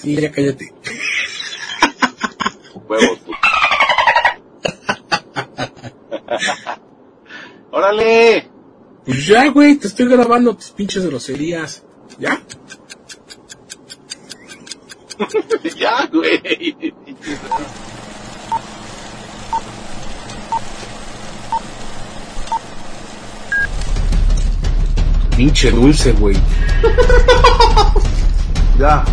Sí, ya cállate. Huevos, ¡Órale! Pues ya, güey, te estoy grabando tus pinches groserías. ¿Ya? ya, güey. Pinche dulce, güey. Ya.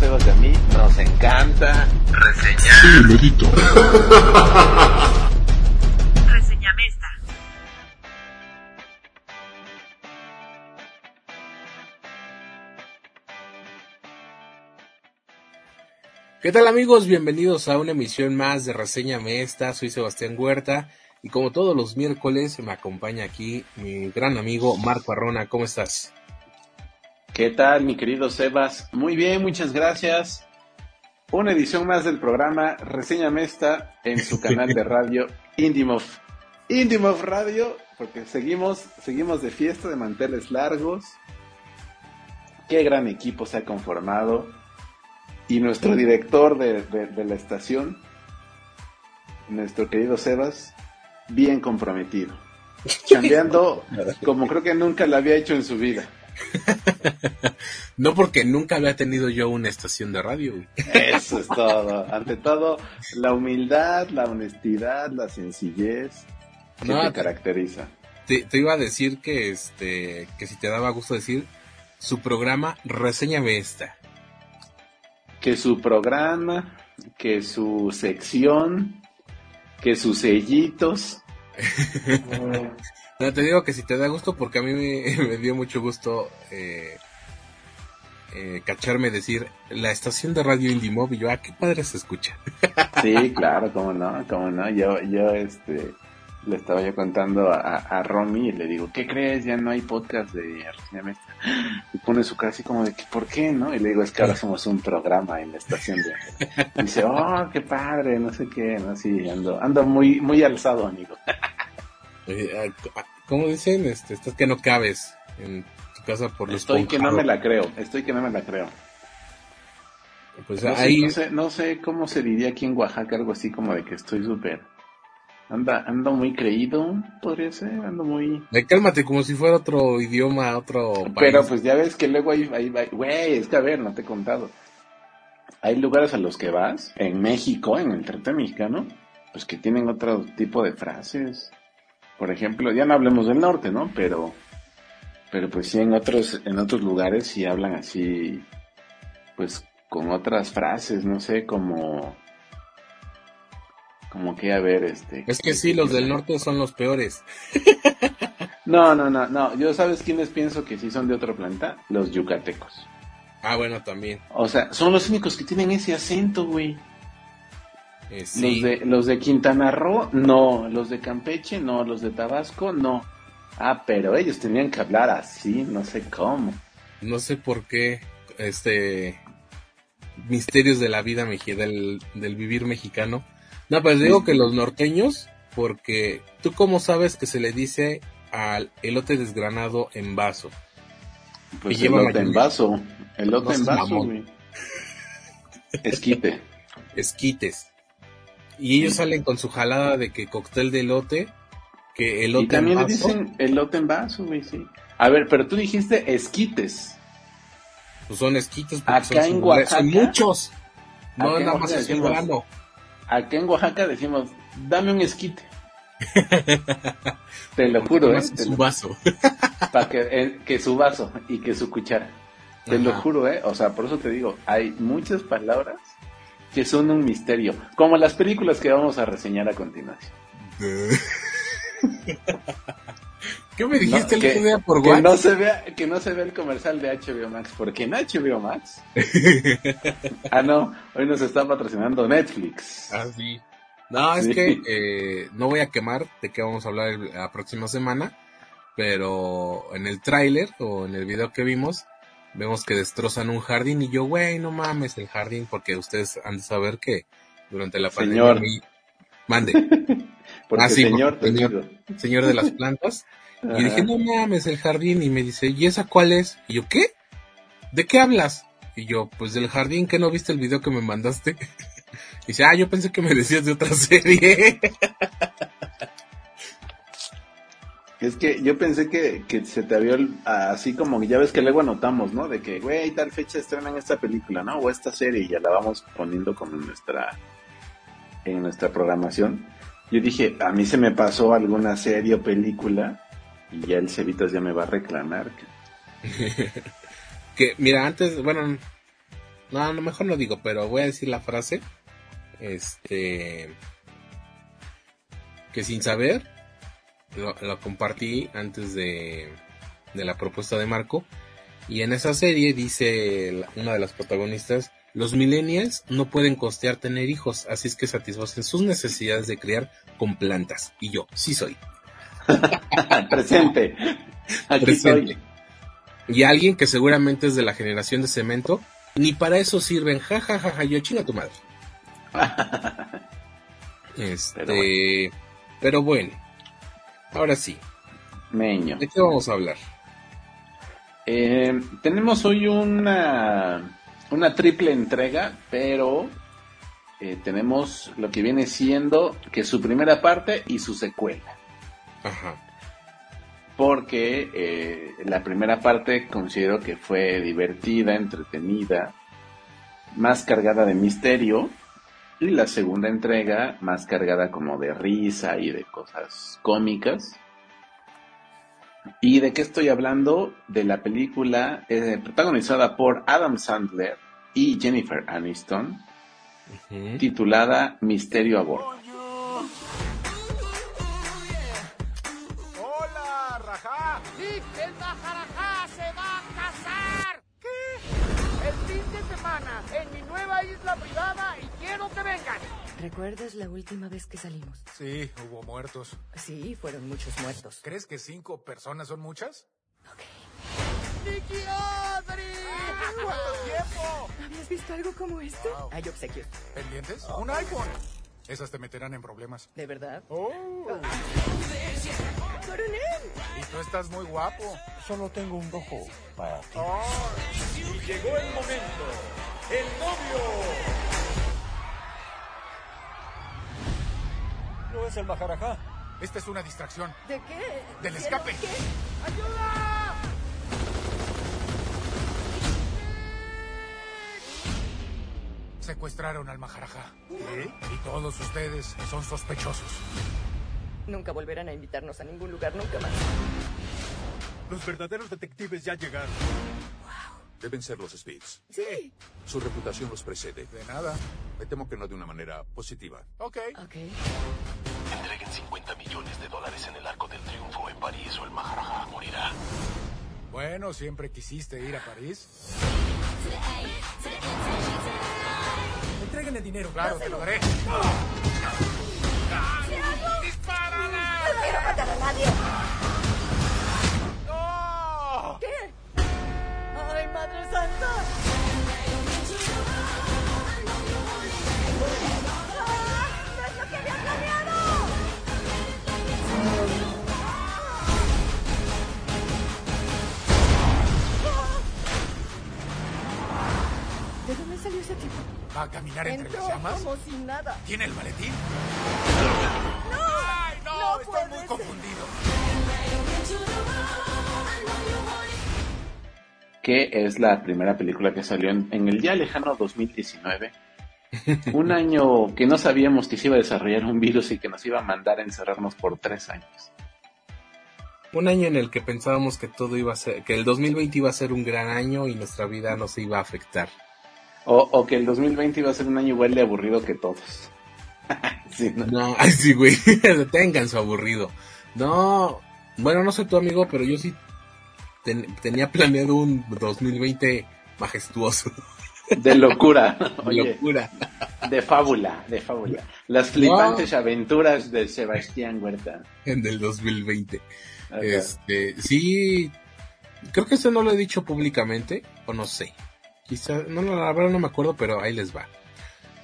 De a mí nos encanta reseñar. Reseñame esta. ¿Qué tal amigos? Bienvenidos a una emisión más de Reseñame esta. Soy Sebastián Huerta y como todos los miércoles me acompaña aquí mi gran amigo Marco Arrona. ¿Cómo estás? ¿Qué tal, mi querido Sebas? Muy bien, muchas gracias. Una edición más del programa Reseñame esta en su canal de radio Indimov. Indimov Radio, porque seguimos, seguimos de fiesta de manteles largos. Qué gran equipo se ha conformado. Y nuestro director de, de- de la estación, nuestro querido Sebas, bien comprometido. Cambiando como creo que nunca lo había hecho en su vida. No porque nunca había tenido yo una estación de radio. güey. Eso es todo. Ante todo, la humildad, la honestidad, la sencillez que No, te te- caracteriza. Te, te iba a decir que este que si te daba gusto decir su programa Reséñame esta. Que su programa, que su sección, que sus sellitos. No, te digo que si te da gusto porque a mí me, me dio mucho gusto eh, eh, cacharme decir la estación de radio Indimob y yo, ah, qué padre se escucha. Sí, claro, cómo no, cómo no. Yo, yo, este, le estaba yo contando a, a Romy y le digo, ¿qué crees? Ya no hay podcast de esta. Y pone su cara así como de, que, ¿por qué, no? Y le digo, es que ahora somos un programa en la estación de... Y dice, oh, qué padre, no sé qué, no, sí, ando, ando muy, muy alzado, amigo. ¿Cómo dicen? Este, estás que no cabes en tu casa por los Estoy que no me la creo, estoy que no me la creo. Pues No sé, ahí, no sé, no sé cómo se diría aquí en Oaxaca, algo así como de que estoy súper... Anda, ando muy creído, podría ser, ando muy... eh, cálmate como si fuera otro idioma, otro país. Pero pues ya ves que luego hay- güey, es que a ver, no te he contado. Hay lugares a los que vas, en México, en el territorio mexicano, pues que tienen otro tipo de frases. Por ejemplo, ya no hablemos del norte, ¿no? Pero, pero pues sí en otros, en otros lugares sí hablan así, pues con otras frases, no sé, como, como que a ver, este. es que sí, los del norte son los peores. No, no, no, no. Yo sabes quiénes pienso que sí son de otro planeta, los yucatecos. Ah, bueno, también. O sea, son los únicos que tienen ese acento, güey. Eh, sí. Los de los de Quintana Roo, no. Los de Campeche, no. Los de Tabasco, no. Ah, pero ellos tenían que hablar así, no sé cómo. No sé por qué, este, misterios de la vida del, del vivir mexicano. No, pues digo que los norteños, porque tú cómo sabes que se le dice al elote desgranado en vaso. Pues Y lleva en vaso. Elote No en vaso, güey. Esquite. esquites. Y ellos salen con su jalada de que cóctel de elote, que elote Y también en vaso, dicen elote en vaso, güey, sí. A ver, pero tú dijiste esquites. pues son esquites porque Acá son, en. Oaxaca- son muchos. No, nada más es un grano. Acá en Oaxaca decimos, dame un esquite. Te lo juro, ¿eh? Te su lo- vaso. Para que, eh, que su vaso y que su cuchara. Te lo juro, ¿eh? O sea, por eso te digo, hay muchas palabras que son un misterio, como las películas que vamos a reseñar a continuación. ¿Qué me dijiste No, el otro día por que no se vea que no se vea el comercial de HBO Max, porque en HBO Max Ah, no, hoy nos está patrocinando Netflix. Ah, sí. No, es Sí. que eh, no voy a quemar de qué vamos a hablar la próxima semana, pero en el tráiler o en el video que vimos, vemos que destrozan un jardín y yo, güey, no mames el jardín, porque ustedes han de saber que durante la pandemia... Señor. mi- Mande, Porque Ah, sí, señor, porque señor. señor de las plantas. Y dije, no mames, el jardín. Y me dice, ¿y esa cuál es? Y yo, ¿qué? ¿de qué hablas? Y yo, pues del jardín, que no viste el video que me mandaste? Y dice, ah, yo pensé que me decías de otra serie. Es que yo pensé que, que se te había así como ya ves que luego anotamos, ¿no? De que, güey, tal fecha estrenan esta película, ¿no? O esta serie y ya la vamos poniendo como en nuestra en nuestra programación. Yo dije, a mí se me pasó alguna serie o película y ya el Cevitas ya me va a reclamar. que, mira, antes, bueno, no, a lo mejor no digo, pero voy a decir la frase. Este. Que sin saber, lo, lo compartí antes de, de la propuesta de Marco. Y en esa serie dice una de las protagonistas, los millennials no pueden costear tener hijos, así es que satisfacen sus necesidades de criar con plantas. Y yo, sí soy. Presente. Aquí Presente. Y alguien que seguramente es de la generación de cemento, ni para eso sirven, ja, ja, ja, ja, yo chinga tu madre. Este, Pero pero bueno. Ahora sí, Meño. ¿de qué vamos a hablar? Eh, tenemos hoy una, una triple entrega, pero eh, tenemos lo que viene siendo que su primera parte y su secuela. Ajá, Porque eh, la primera parte considero que fue divertida, entretenida, más cargada de misterio. Y la segunda entrega más cargada como de risa y de cosas cómicas. ¿Y de qué estoy hablando? De la película eh, protagonizada por Adam Sandler y Jennifer Aniston, titulada Misterio a bordo. Quiero que vengan. ¿Recuerdas la última vez que salimos? Sí, hubo muertos. Sí, fueron muchos muertos. ¿Crees que cinco personas son muchas? ¡Nicky Audrey! ¿Cuánto tiempo? ¿Habías visto algo como esto? Hay obsequios. ¿Pendientes? Un iPhone. Esas te meterán en problemas. ¿De verdad? Oh, ¡Coronel! y tú estás muy guapo. Solo tengo un ojo para ti. Llegó el momento. El novio. No es el Majarajá. Esta es una distracción. ¿De qué? Del ¿Hicieron escape. qué? ¡Ayuda! Secuestraron al Maharajá. Y todos ustedes son sospechosos. Nunca volverán a invitarnos a ningún lugar, nunca más. Los verdaderos detectives ya llegaron. Deben ser los Speeds. Sí. Su reputación los precede. De nada. Me temo que no de una manera positiva. Ok. Ok. Entreguen 50 millones de dólares en el arco del triunfo en París o el Maharaja morirá. Bueno, siempre quisiste ir a París. Entreguen el dinero. Claro, te lo daré. ¡Dispárale! quiero matar a nadie! ¡No! ¿Qué? ¡Ay, Madre Santa! Salió ese tipo? ¿Va a caminar entre Entró las llamas? como si nada. ¿Tiene el maletín? ¡No! ¡Ay, no! No estoy puede muy ser. confundido. que es la primera película que salió en, en el ya lejano 2019. Un año que no sabíamos que se iba a desarrollar un virus y que nos iba a mandar a encerrarnos por tres años. Un año en el que pensábamos que todo iba a ser, que el 2020 iba a ser un gran año y nuestra vida no se iba a afectar. O, o que el 2020 iba a ser un año igual de aburrido que todos. Sí, ¿no? No, ay sí, güey, tengan su aburrido. No, bueno, no sé tu amigo, pero yo sí ten- tenía planeado un 2020 majestuoso. De locura. Oye, Locura. de fábula, de fábula. Las flipantes aventuras de Sebastián Huerta. En el 2020. Ajá. Este, sí, creo que esto no lo he dicho públicamente, o no sé. Quizá, no, la verdad no me acuerdo, pero ahí les va.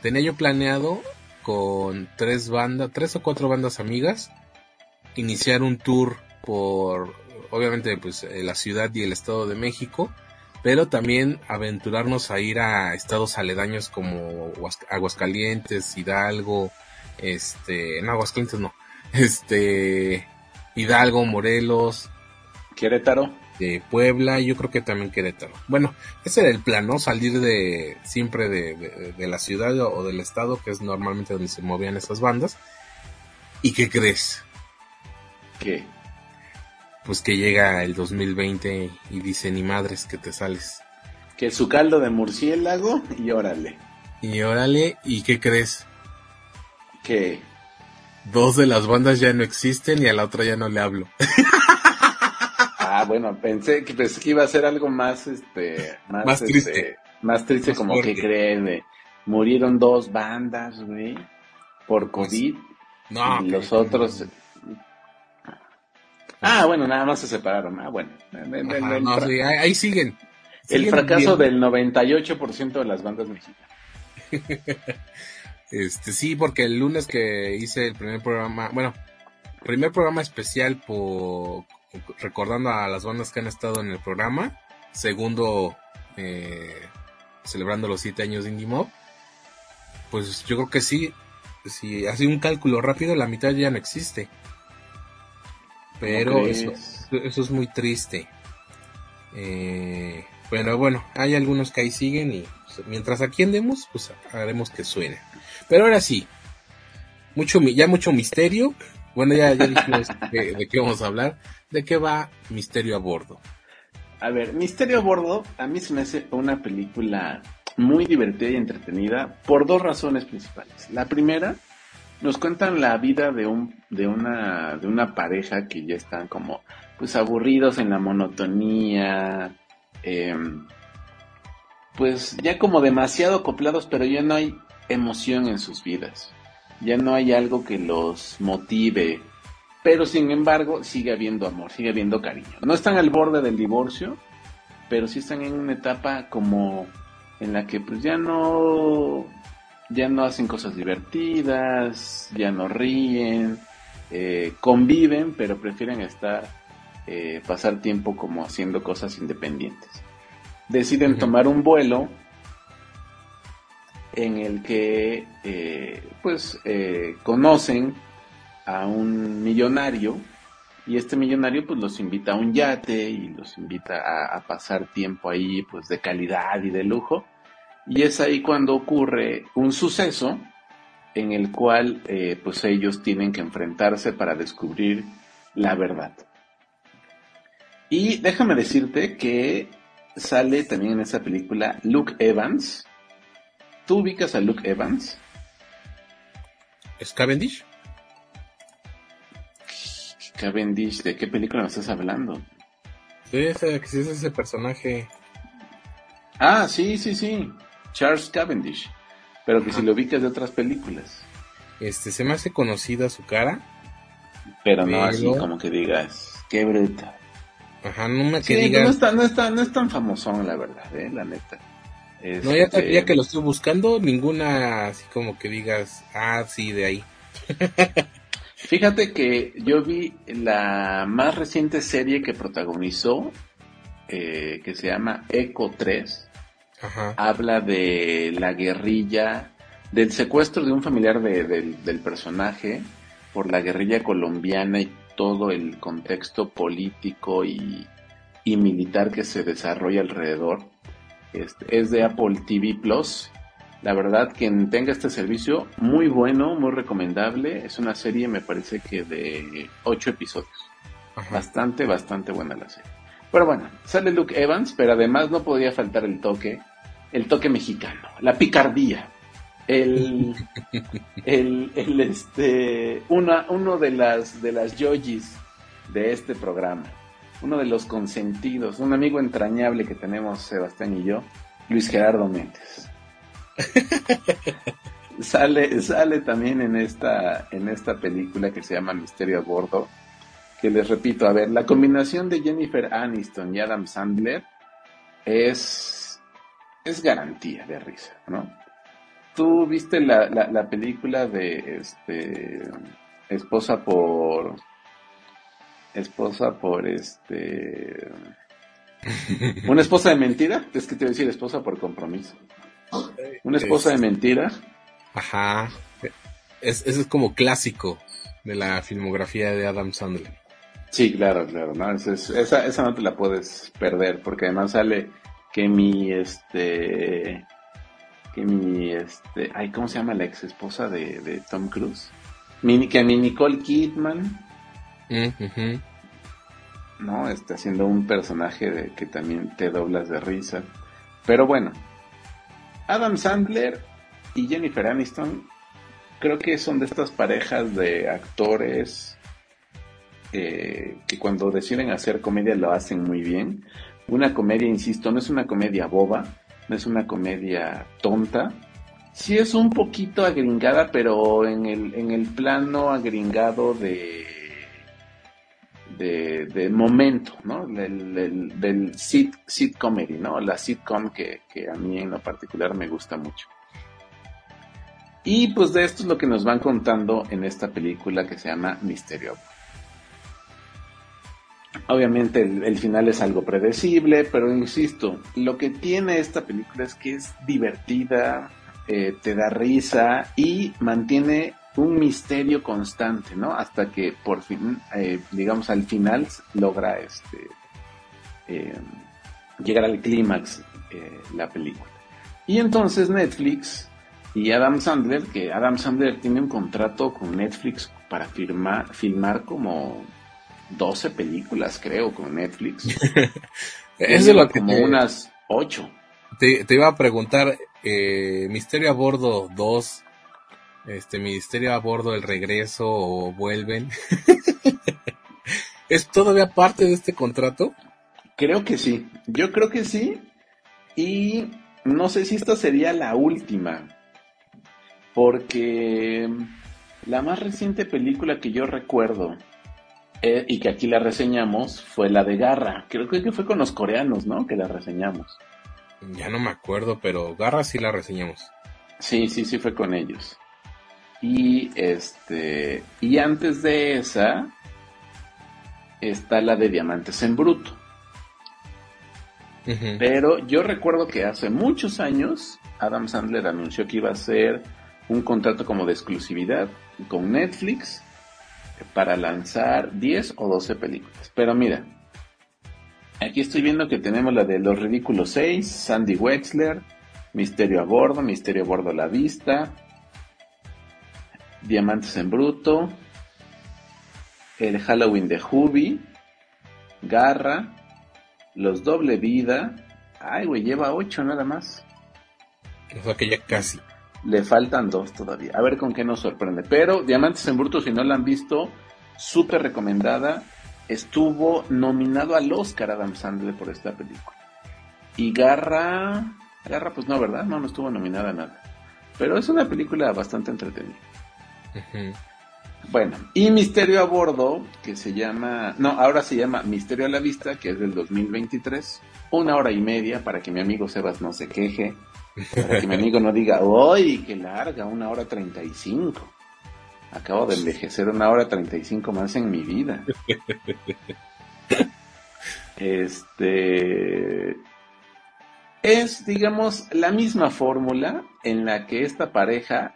Tenía yo planeado con tres bandas, tres o cuatro bandas amigas, iniciar un tour por, obviamente, pues, eh, la ciudad y el estado de México, pero también aventurarnos a ir a estados aledaños como Aguas- Aguascalientes, Hidalgo, este, no, Aguascalientes no, este, Hidalgo, Morelos, Querétaro. De Puebla, y yo creo que también Querétaro. Bueno, ese era el plan, ¿no? Salir de siempre de, de- de la ciudad o del estado, que es normalmente donde se movían esas bandas. ¿Y qué crees? ¿Qué? Pues que llega el 2020 y dice ni madres que te sales. Que su caldo de murciélago y órale. Y órale, ¿y qué crees? Que Dos de las bandas ya no existen y a la otra ya no le hablo. Ah, bueno, pensé que pensé que iba a ser algo más este más, Más este, triste. más triste Más como fuerte. que creen murieron dos bandas, güey, por COVID No, y los otros Ah, bueno, nada más se separaron. Ah, bueno. El, el- Ajá, el no, sí, ahí, ahí siguen. el Siguen fracaso bien. del 98% de las bandas mexicanas. Este, sí, porque el lunes que hice el primer programa, bueno, primer programa especial por recordando a las bandas que han estado en el programa, segundo eh, celebrando los siete años de Indie Mob, pues yo creo que sí, si hace un cálculo rápido, la mitad ya no existe. Pero ¿Cómo eso, eso es muy triste. Eh, pero bueno, hay algunos que ahí siguen y pues, mientras aquí andemos, pues haremos que suene. Pero ahora sí, mucho, ya mucho misterio. Bueno, ya, ya dijimos de, de qué vamos a hablar. ¿De qué va Misterio a Bordo? A ver, Misterio a Bordo a mí se me hace una película muy divertida y entretenida por dos razones principales. La primera, nos cuentan la vida de un de una de una pareja que ya están como pues aburridos en la monotonía, em, pues ya como demasiado acoplados, pero ya no hay emoción en sus vidas. Ya no hay algo que los motive, pero sin embargo sigue habiendo amor, sigue habiendo cariño. No están al borde del divorcio, pero sí están en una etapa como en la que pues ya no ya no hacen cosas divertidas, ya no ríen, eh, conviven, pero prefieren estar eh, pasar tiempo como haciendo cosas independientes. Deciden tomar un vuelo en el que eh, pues eh, conocen a un millonario y este millonario pues los invita a un yate y los invita a, pasar tiempo ahí pues de calidad y de lujo. Y es ahí cuando ocurre un suceso en el cual eh, pues ellos tienen que enfrentarse para descubrir la verdad. Y déjame decirte que sale también en esa película Luke Evans ¿tú ubicas a Luke Evans? ¿Es Cavendish? Cavendish, ¿de qué película me estás hablando? Sí, es ese personaje. Ah, sí, sí, sí. Charles Cavendish. Pero que si lo ubicas de otras películas. Este, se me hace conocida su cara. Pero no Pero- así como que digas, qué bruta. Ajá, no me Sí, que no, no, no es tan famosón, la verdad, eh, la neta. No, ya, Este, ya que lo estoy buscando, ninguna así como que digas, ah, sí, de ahí. Fíjate que yo vi la más reciente serie que protagonizó, eh, que se llama Eco 3. Ajá. habla de la guerrilla, del secuestro de un familiar de- del- del personaje por la guerrilla colombiana y todo el contexto político y, y militar que se desarrolla alrededor. Este, es de Apple TV Plus. La verdad, quien tenga este servicio, muy bueno, muy recomendable. Es una serie, me parece que de ocho episodios. Ajá. Bastante, bastante buena la serie. Pero bueno, sale Luke Evans, pero además no podía faltar el toque, el toque mexicano, la picardía, el, el, el, este, una, uno de las, de las yojis de este programa, uno de los consentidos, un amigo entrañable que tenemos Sebastián y yo, Luis Gerardo Méndez. sale, sale también en esta, en esta película que se llama Misterio a Bordo, que les repito, a ver, la combinación de Jennifer Aniston y Adam Sandler es, es garantía de risa, ¿no? ¿Tú viste la, la, la película de este esposa por esposa por este Una esposa de mentira, es que te voy a decir esposa por compromiso. Una esposa de mentira. Ajá. Es, ese es como clásico de la filmografía de Adam Sandler. Sí, claro, claro, ¿no? Es- es- esa, esa no te la puedes perder, porque además sale que mi, este, que mi, este, ay, ¿cómo se llama la ex esposa de, de Tom Cruise? Mi, que mi Nicole Kidman, ¿no? Está haciendo un personaje de, que también te doblas de risa. Pero bueno, Adam Sandler y Jennifer Aniston creo que son de estas parejas de actores eh, que cuando deciden hacer comedia lo hacen muy bien. Una comedia, insisto, no es una comedia boba, no es una comedia tonta. Sí es un poquito agringada, pero en el, en el plano agringado de de, momento, ¿no? Del, del, sit, comedy, ¿no? La sitcom que, a mí en lo particular me gusta mucho. Y pues de esto es lo que nos van contando en esta película que se llama Misterio. Obviamente el, el final es algo predecible, pero insisto, lo que tiene esta película es que es divertida, eh, te da risa y mantiene un misterio constante, ¿no? Hasta que por fin, eh, digamos, al final logra este eh, llegar al clímax eh, la película. Y entonces Netflix y Adam Sandler, que Adam Sandler tiene un contrato con Netflix para firmar, filmar como 12 películas, creo, con Netflix. Es lo que como te, unas 8. te, te iba a preguntar. Eh, Misterio a bordo 2. Este, Misterio a bordo el regreso o vuelven. ¿Es todavía parte de este contrato? Creo que sí, yo creo que sí. Y no sé si esta sería la última. Porque la más reciente película que yo recuerdo eh, y que aquí la reseñamos fue la de Garra. Creo que fue con los coreanos, ¿no? Que la reseñamos. Ya no me acuerdo, pero Garra sí la reseñamos. Sí, sí, sí fue con ellos. Y este, y antes de esa está la de Diamantes en Bruto. Pero yo recuerdo que hace muchos años Adam Sandler anunció que iba a hacer un contrato como de exclusividad con Netflix para lanzar 10 o 12 películas. Pero mira, aquí estoy viendo que tenemos la de Los Ridículos 6, Sandy Wexler, Misterio a Bordo, Misterio a Bordo a la Vista, Diamantes en Bruto, El Halloween de Hubi, Garra, Los Doble Vida. Ay, güey, lleva 8 nada más. O sea que ya casi. Le faltan dos todavía. A ver con qué nos sorprende. Pero Diamantes en Bruto, si no la han visto, súper recomendada. Estuvo nominado al Oscar Adam Sandler por esta película. Y Garra... Garra, pues no, ¿verdad? No, no estuvo nominada a nada. Pero es una película bastante entretenida. Bueno, y Misterio a Bordo, que se llama, no, ahora se llama Misterio a la Vista, que es del 2023, una hora y media para que mi amigo Sebas no se queje, para que mi amigo no diga, ¡ay, qué larga! Una hora treinta y cinco. Acabo de envejecer una hora treinta y cinco más en mi vida. Este es, digamos, la misma fórmula en la que esta pareja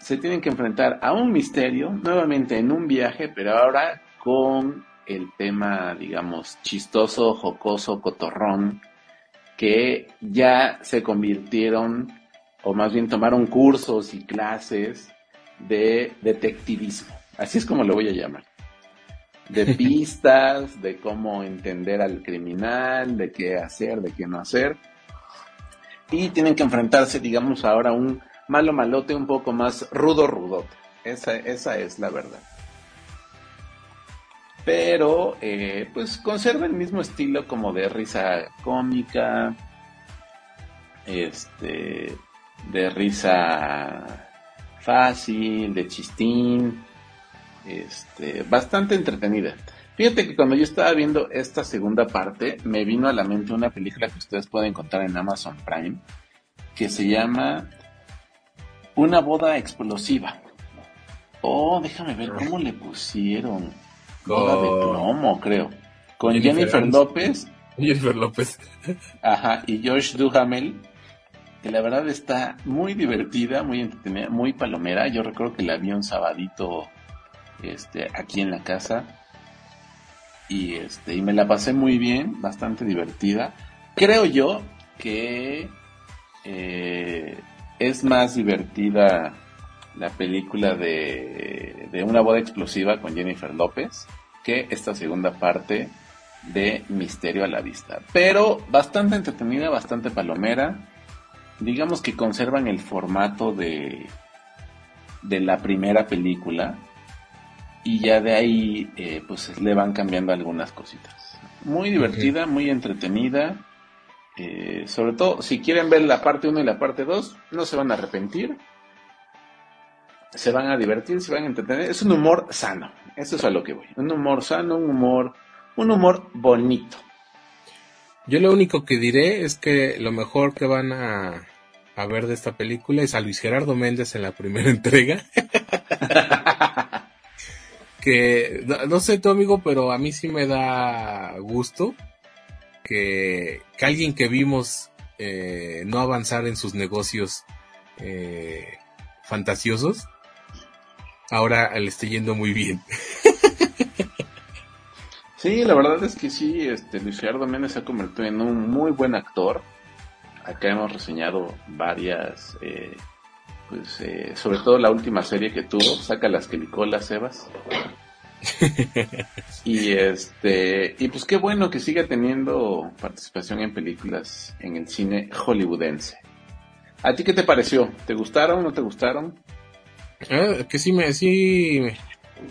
se tienen que enfrentar a un misterio, nuevamente en un viaje, pero ahora con el tema, digamos, chistoso, jocoso, cotorrón, que ya se convirtieron, o más bien tomaron cursos y clases de detectivismo. Así es como lo voy a llamar. De pistas, de cómo entender al criminal, de qué hacer, de qué no hacer. Y tienen que enfrentarse, digamos, ahora a un malo malote un poco más rudo rudote. Esa, esa es la verdad. Pero, eh, pues conserva el mismo estilo como de risa cómica, este, de risa fácil, de chistín, este, bastante entretenida. Fíjate que cuando yo estaba viendo esta segunda parte, me vino a la mente una película que ustedes pueden encontrar en Amazon Prime, que se llama Una boda explosiva. Oh, déjame ver cómo le pusieron. Boda de plomo, creo. Con Jennifer. López Jennifer López. Ajá, y Josh Duhamel, que la verdad está muy divertida, muy entretenida, muy palomera. Yo recuerdo que la vi un sabadito este, aquí en la casa y, este, y me la pasé muy bien, bastante divertida. Creo yo que eh, es más divertida la película de, de Una boda explosiva con Jennifer López que esta segunda parte de Misterio a la Vista. Pero bastante entretenida, bastante palomera. Digamos que conservan el formato de, de la primera película. Y ya de ahí eh, pues le van cambiando algunas cositas. Muy divertida, muy entretenida. Eh, sobre todo, si quieren ver la parte 1 y la parte 2, no se van a arrepentir. Se van a divertir, se van a entretener. Es un humor sano. Eso es a lo que voy. Un humor sano, un humor, un humor bonito. Yo lo único que diré es que lo mejor que van a, a ver de esta película es a Luis Gerardo Méndez en la primera entrega. que no, no sé tu amigo, pero a mí sí me da gusto que, que alguien que vimos eh, no avanzar en sus negocios eh, fantasiosos, ahora le esté yendo muy bien. Sí, la verdad es que sí, este Luis Gerardo Méndez se ha convertido en un muy buen actor. Acá hemos reseñado varias, eh, pues eh, sobre todo la última serie que tuvo, saca las quelicolas, Sebas. y este, y pues qué bueno que siga teniendo participación en películas en el cine hollywoodense. ¿A ti qué te pareció? ¿Te gustaron o no te gustaron? Eh, que sí me, sí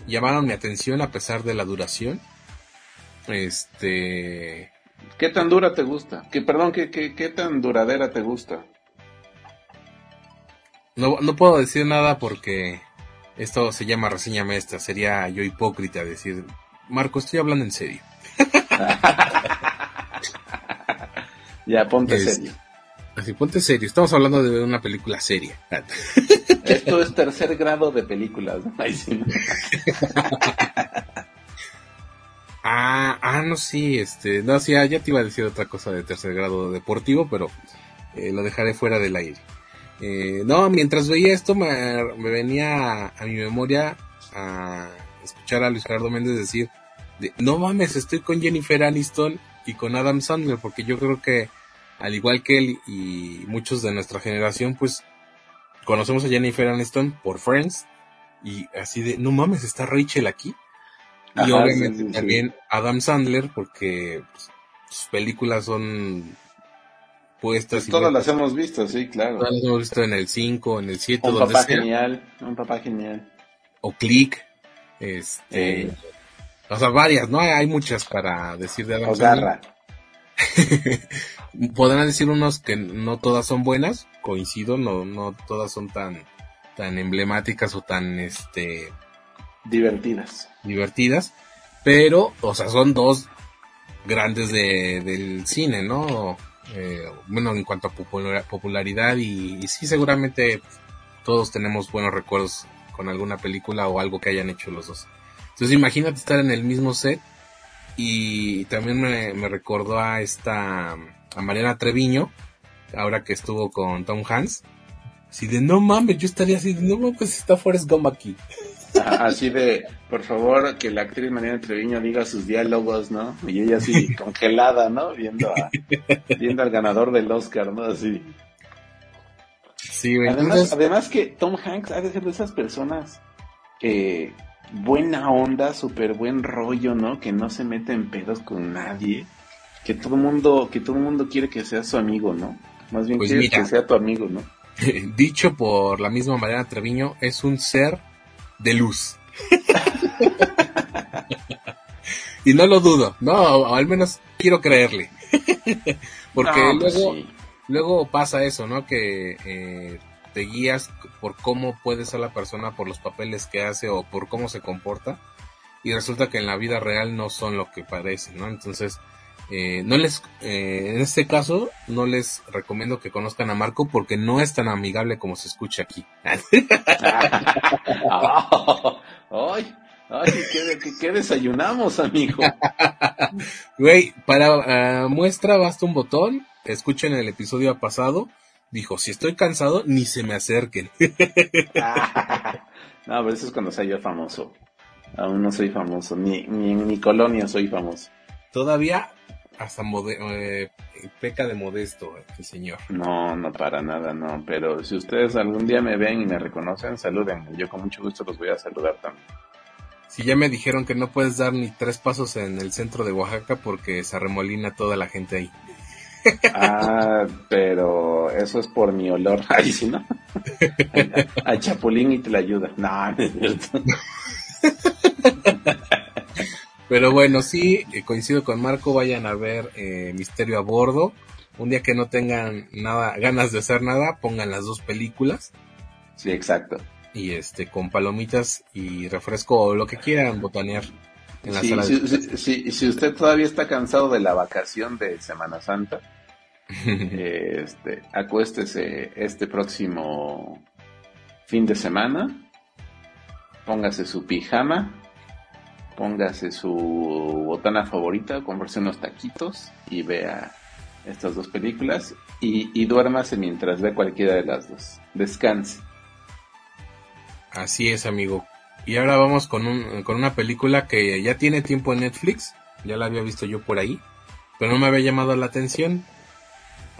llamaron mi atención a pesar de la duración. Este, ¿Qué tan dura te gusta? Que perdón, ¿qué, qué, qué tan duradera te gusta? no, no puedo decir nada porque esto se llama reseña esta. Sería yo hipócrita decir, Marco, estoy hablando en serio. Ya, ponte Es- serio. Así, ponte serio. Estamos hablando de una película seria. Esto es tercer grado de películas. Ay, sí. Ah, ah, no, sí, este, no, sí, ah, ya te iba a decir otra cosa de tercer grado deportivo, pero eh, lo dejaré fuera del aire. Eh, no, mientras veía esto me, me venía a, a mi memoria a escuchar a Luis Gerardo Méndez decir, de, no mames, estoy con Jennifer Aniston y con Adam Sandler, porque yo creo que al igual que él y muchos de nuestra generación, pues conocemos a Jennifer Aniston por Friends y así de, no mames, está Rachel aquí. Y obviamente sí, sí, sí. también Adam Sandler, porque pues, sus películas son puestas Pues y todas las hemos visto, sí, claro. Todas las hemos visto en el 5, en el 7, Un donde papá sea. genial, un papá genial. O Click. Este, o sea, varias, ¿no? Hay, hay muchas para decir de Adam o Sandler. garra. Podrán decir unos que no todas son buenas, coincido, no, no todas son tan, tan emblemáticas o tan, este, Divertidas. divertidas, pero, o sea, son dos grandes de, del cine, ¿no? Eh, bueno, en cuanto a popular- popularidad y, y sí, seguramente todos tenemos buenos recuerdos con alguna película o algo que hayan hecho los dos. Entonces imagínate estar en el mismo set y también me, me recordó a esta, a Mariana Treviño, ahora que estuvo con Tom Hanks. Así de, no mames, yo estaría así, de, no mames, está Forrest Gump aquí. Así de, por favor, que la actriz Mariana Treviño diga sus diálogos, ¿no? Y ella así congelada, ¿no? Viendo, a- viendo al ganador del Oscar, ¿no? Así. Sí, güey, Además, entonces- además que Tom Hanks ha de ser de esas personas que buena onda, súper buen rollo, ¿no? Que no se mete en pedos con nadie. Que todo mundo, que todo mundo quiere que sea su amigo, ¿no? Más bien Pues quiere que sea tu amigo, ¿no? dicho por la misma Mariana Treviño, es un ser de luz. y no lo dudo, no, o al menos quiero creerle. Porque No, pues luego, sí. luego pasa eso, ¿no? Que eh, te guías por cómo puede ser la persona, por los papeles que hace o por cómo se comporta. Y resulta que en la vida real no son lo que parecen, ¿no? Entonces, eh, no les, eh, en este caso, no les recomiendo que conozcan a Marco porque no es tan amigable como se escucha aquí. Ah, ¡Ay! Ay, ¿qué, qué, qué desayunamos, amigo? Güey, para ah, muestra basta un botón. Escuchen el episodio pasado. Dijo, si estoy cansado, ni se me acerquen. no, pero eso es cuando sea yo famoso. Aún no soy famoso, ni, ni en mi colonia soy famoso. Todavía hasta mode- eh, peca de modesto, este señor. No, no para nada, no. Pero si ustedes algún día me ven y me reconocen, salúdenme. Yo con mucho gusto los voy a saludar también. Si ya me dijeron que no puedes dar ni tres pasos en el centro de Oaxaca porque se arremolina toda la gente ahí. Ah, pero eso es por mi olor. Ay, sí, ¿no? A, a Chapulín y te la ayuda. No, no es cierto. Pero bueno, sí, eh, coincido con Marco, vayan a ver eh, Misterio a Bordo. Un día que no tengan nada, ganas de hacer nada, pongan las dos películas Sí, exacto. y este con palomitas y refresco o lo que quieran botanear en la Sí, sala si, de si- si- usted todavía está cansado de la vacación de Semana Santa, este, acuéstese este próximo fin de semana, póngase su pijama, póngase su botana favorita, cómprese unos taquitos y vea estas dos películas y, y duérmase mientras ve cualquiera de las dos. Descanse. Así es, amigo. Y ahora vamos con, un, con una película que ya tiene tiempo en Netflix. Ya la había visto yo por ahí. Pero no me había llamado la atención.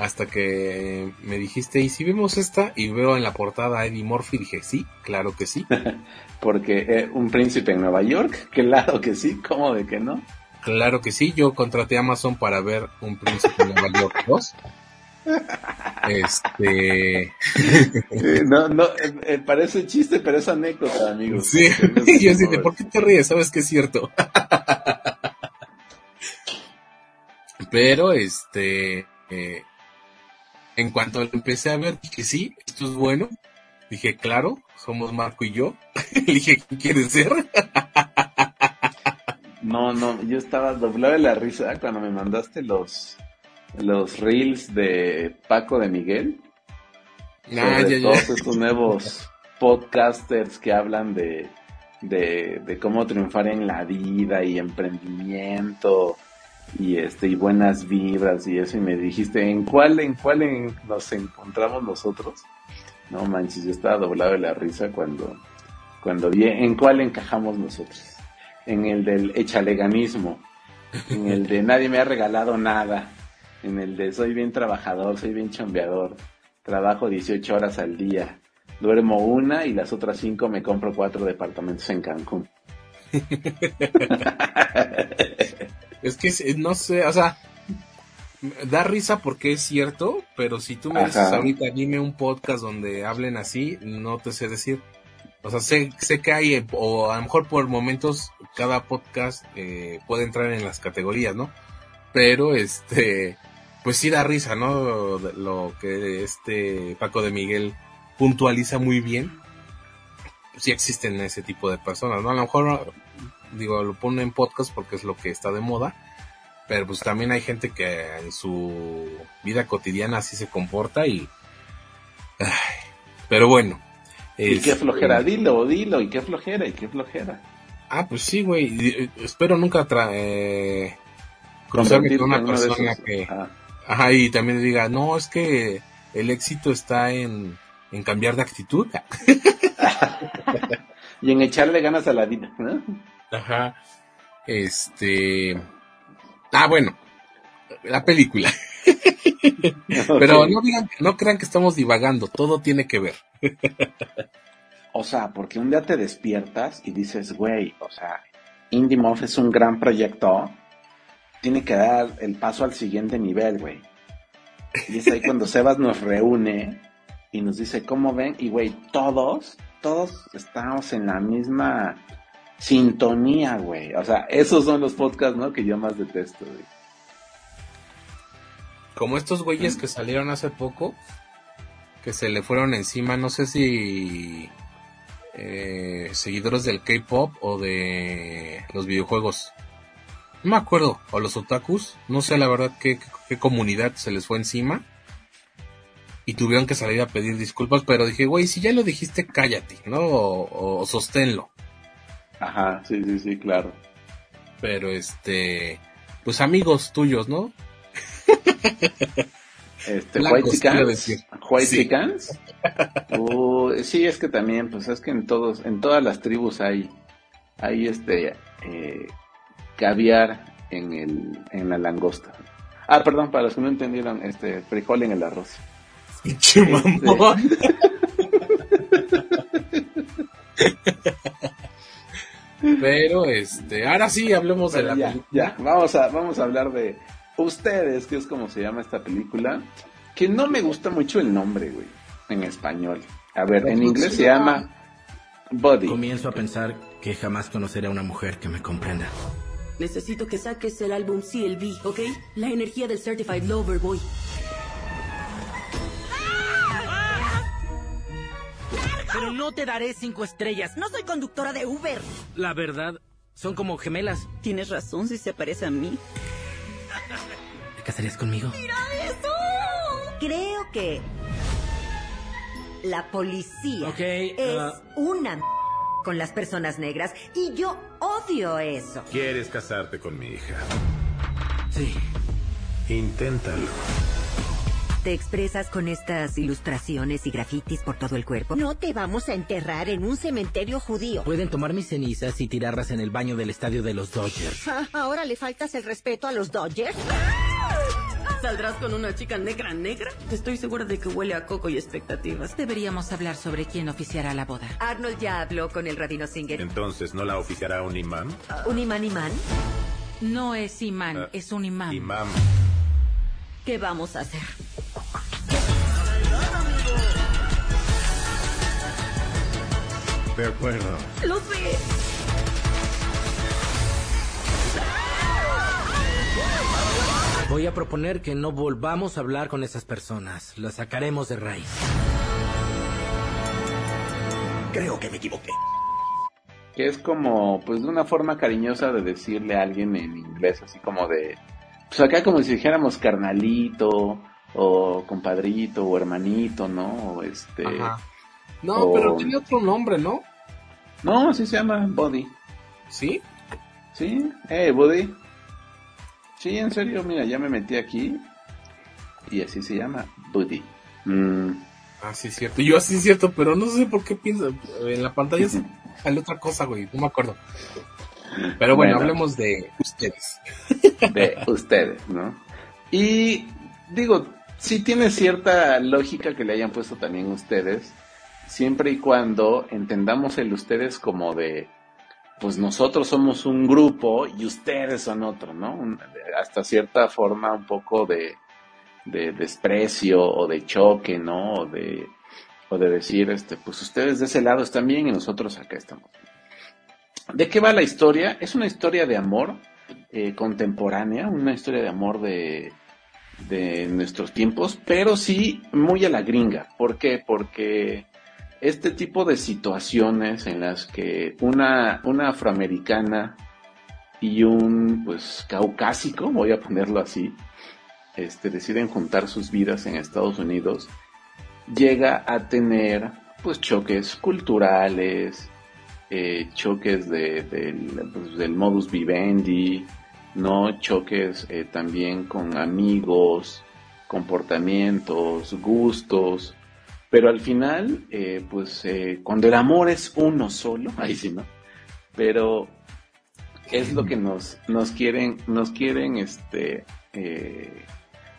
Hasta que me dijiste, ¿y si vemos esta? Y veo en la portada a Eddie Murphy. Dije, sí, claro que sí. Porque eh, un príncipe en Nueva York, claro que sí, ¿cómo de que no? Claro que sí. Yo contraté a Amazon para ver Un Príncipe de Nueva York 2. Este. No, no, eh, eh, parece chiste, pero es anécdota, amigos. Sí, yo así de, ¿por qué te ríes? Sabes que es cierto. Pero, este, eh, en cuanto lo empecé a ver, dije, sí, esto es bueno. Dije, claro, somos Marco y yo. Le dije, ¿quién quieres ser? No, no, yo estaba doblado de la risa cuando me mandaste los, los reels de Paco de Miguel. Ah, sobre ya, ya. todos estos nuevos podcasters que hablan de, de, de cómo triunfar en la vida y emprendimiento y este y buenas vibras y eso y me dijiste en cuál en cuál nos encontramos nosotros no manches yo estaba doblado de la risa cuando cuando vi en cuál encajamos nosotros. En el del echaleganismo en el de nadie me ha regalado nada en el de soy bien trabajador soy bien chambeador trabajo 18 horas al día duermo una y las otras cinco me compro cuatro departamentos en Cancún Es que, no sé, o sea, da risa porque es cierto, pero si tú me dices ahorita, dime un podcast donde hablen así, no te sé decir. O sea, sé, sé que hay, o a lo mejor por momentos, cada podcast eh, puede entrar en las categorías, ¿no? Pero, este, pues sí da risa, ¿no? Lo, lo que este Paco de Miguel puntualiza muy bien. Sí existen ese tipo de personas, ¿no? A lo mejor, digo, lo pone en podcast porque es lo que está de moda. Pero pues también hay gente que en su vida cotidiana así se comporta y... ay, pero bueno. y qué este, flojera dilo dilo y qué flojera y qué flojera Ah, pues sí, güey. y- Espero nunca tra eh, cruzarme con una persona que... Ajá. Ajá, y también diga, no, es que el éxito está en, en cambiar de actitud. y en echarle ganas a la vida ¿no? Ajá. Este... Ah, bueno. La película. Pero no digan, no crean que estamos divagando. Todo tiene que ver. O sea, porque un día te despiertas y dices, güey, o sea, Indie Muff es un gran proyecto, tiene que dar el paso al siguiente nivel, güey. Y es ahí cuando Sebas nos reúne y nos dice, ¿cómo ven? Y, güey, todos, todos estamos en la misma sintonía, güey. O sea, esos son los podcasts, ¿no? Que yo más detesto. Como estos güeyes que salieron hace poco, que se le fueron encima, no sé si eh, seguidores del K-pop o de los videojuegos. No me acuerdo, o los otakus, no sé la verdad qué, comunidad se les fue encima. Y tuvieron que salir a pedir disculpas, pero dije, güey, si ya lo dijiste, cállate, ¿no? O sosténlo. Ajá, sí, sí, sí, claro. Pero este, pues amigos tuyos, ¿no? Este, Blancos, White decir. White Sí. Uh, sí, es que también, pues es que en todos, en todas las tribus hay, hay este, eh, caviar en el, en la langosta. Ah, perdón, para los que no entendieron, este, frijol en el arroz. Pinche mamón. Pero este, ahora sí hablemos de Bueno, la ya, película. ya, vamos a, vamos a hablar de ustedes, que es como se llama esta película, que no me gusta mucho el nombre, güey, en español. A ver, en inglés se llama Body. Comienzo a pensar que jamás conoceré a una mujer que me comprenda. Necesito que saques el álbum CLB, ¿ok? La energía del Certified Lover Boy. Pero no te daré cinco estrellas. No soy conductora de Uber. La verdad, son como gemelas. Tienes razón si se parece a mí. ¿Te casarías conmigo? Creo que la policía Ok, es ah. una m- con las personas negras y yo odio eso. ¿Quieres casarte con mi hija? Sí. Inténtalo. ¿Te expresas con estas ilustraciones y grafitis por todo el cuerpo? No te vamos a enterrar en un cementerio judío. Pueden tomar mis cenizas y tirarlas en el baño del estadio de los Dodgers. Ah, Ahora le faltas el respeto a los Dodgers. ¿Saldrás con una chica negra negra? Estoy segura de que huele a coco y expectativas. Deberíamos hablar sobre quién oficiará la boda. Arnold ya habló con el rabino Singer. Entonces, ¿no la oficiará un imán? ¿Un imán imán? No es imán, Ah, es un imán. Imán. ¿Qué vamos a hacer? De acuerdo. ¡Lo sé! Voy a proponer que no volvamos a hablar con esas personas. Las sacaremos de raíz. Creo que me equivoqué. que es como, pues, de una forma cariñosa de decirle a alguien en inglés, así como de, pues acá como si dijéramos carnalito, o compadrito, o hermanito, ¿no? O este... Ajá. No, o- pero tiene otro nombre, ¿no? No, así se llama Body. ¿Sí? Sí, eh, Buddy. Sí, en serio, mira, ya me metí aquí. Y así se llama, Buddy. Mm, Ah, sí, es cierto. Yo así es cierto, pero no sé por qué pienso. En la pantalla sale otra cosa, güey. No me acuerdo. Pero bueno, Bueno. hablemos de ustedes. de ustedes, ¿no? Y digo, sí tiene cierta lógica que le hayan puesto también ustedes, siempre y cuando entendamos el ustedes como de, pues nosotros somos un grupo y ustedes son otro, ¿no? Hasta cierta forma un poco de, de desprecio o de choque, ¿no? O de, o de decir, este, pues ustedes de ese lado están bien y nosotros acá estamos. ¿De qué va la historia? Es una historia de amor eh, contemporánea, una historia de amor de, de nuestros tiempos, pero sí muy a la gringa. ¿Por qué? Porque este tipo de situaciones en las que una, una afroamericana y un pues caucásico, voy a ponerlo así, este, deciden juntar sus vidas en Estados Unidos, llega a tener pues choques culturales, eh, choques de, del, pues, del modus vivendi, no choques eh, también con amigos, comportamientos, gustos, pero al final, eh, pues eh, cuando el amor es uno solo, ahí sí, ¿no? Pero es lo que nos, nos quieren, nos quieren este, eh,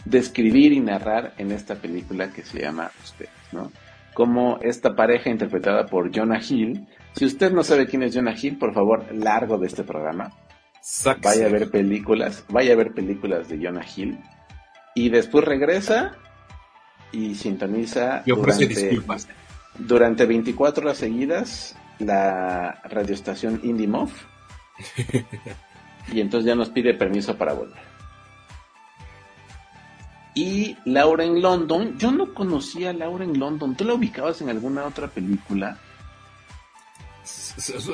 describir y narrar en esta película que se llama Ustedes, ¿no? Como esta pareja interpretada por Jonah Hill. Si usted no sabe quién es Jonah Hill, por favor, largo de este programa. Vaya a ver películas, vaya a ver películas de Jonah Hill. Y después regresa y sintoniza Yo durante, disculpas. durante 24 horas seguidas la radioestación Indie Muff. y entonces ya nos pide permiso para volver. Y Laura en London, yo no conocía a Laura en London. ¿Tú la ubicabas en alguna otra película?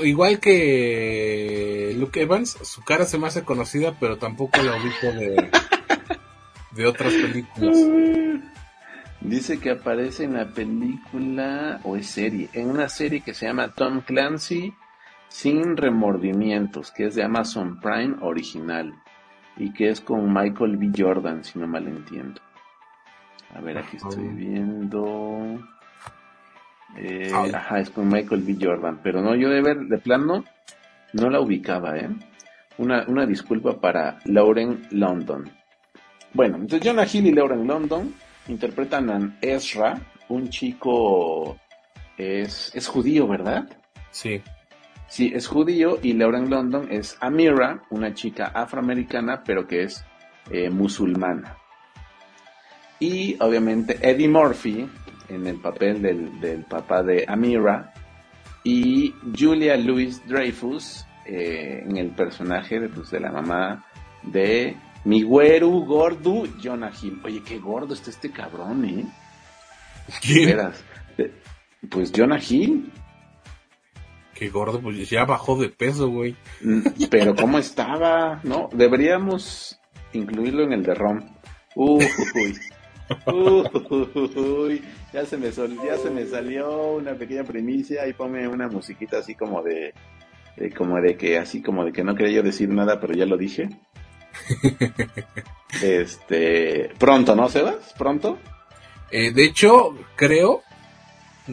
Igual que Luke Evans, su cara se me hace conocida, pero tampoco la ubico de, de otras películas. Dice que aparece en la película, o es serie, en una serie que se llama Tom Clancy Sin remordimientos, que es de Amazon Prime original y que es con Michael B. Jordan, si no mal entiendo. A ver, aquí estoy viendo. Eh, ajá, es con Michael B. Jordan, pero no, yo de ver, de plano, no la ubicaba, ¿eh? Una, una disculpa para Lauren London. Bueno, entonces Jonah Hill y Lauren London interpretan a Ezra, un chico es, es judío, ¿verdad? Sí. Sí, es judío y Lauren London es Amira, una chica afroamericana, pero que es eh, musulmana. Y obviamente Eddie Murphy en el papel del, del papá de Amira y Julia Louis Dreyfus eh, en el personaje de, pues, de la mamá de mi güero gordo Jonah Hill. Oye, qué gordo está este cabrón, ¿eh? ¿Quién? Pues Jonah Hill. Qué gordo, pues ya bajó de peso, güey. Mm, Pero cómo estaba, ¿no? Deberíamos incluirlo en el de Rom. Uy, uy, ya se me sol- ya se me salió una pequeña primicia y ponme una musiquita así como de, de como de que así como de que no quería yo decir nada, pero ya lo dije. Este, pronto, ¿no, Sebas? Pronto. Eh, de hecho, creo,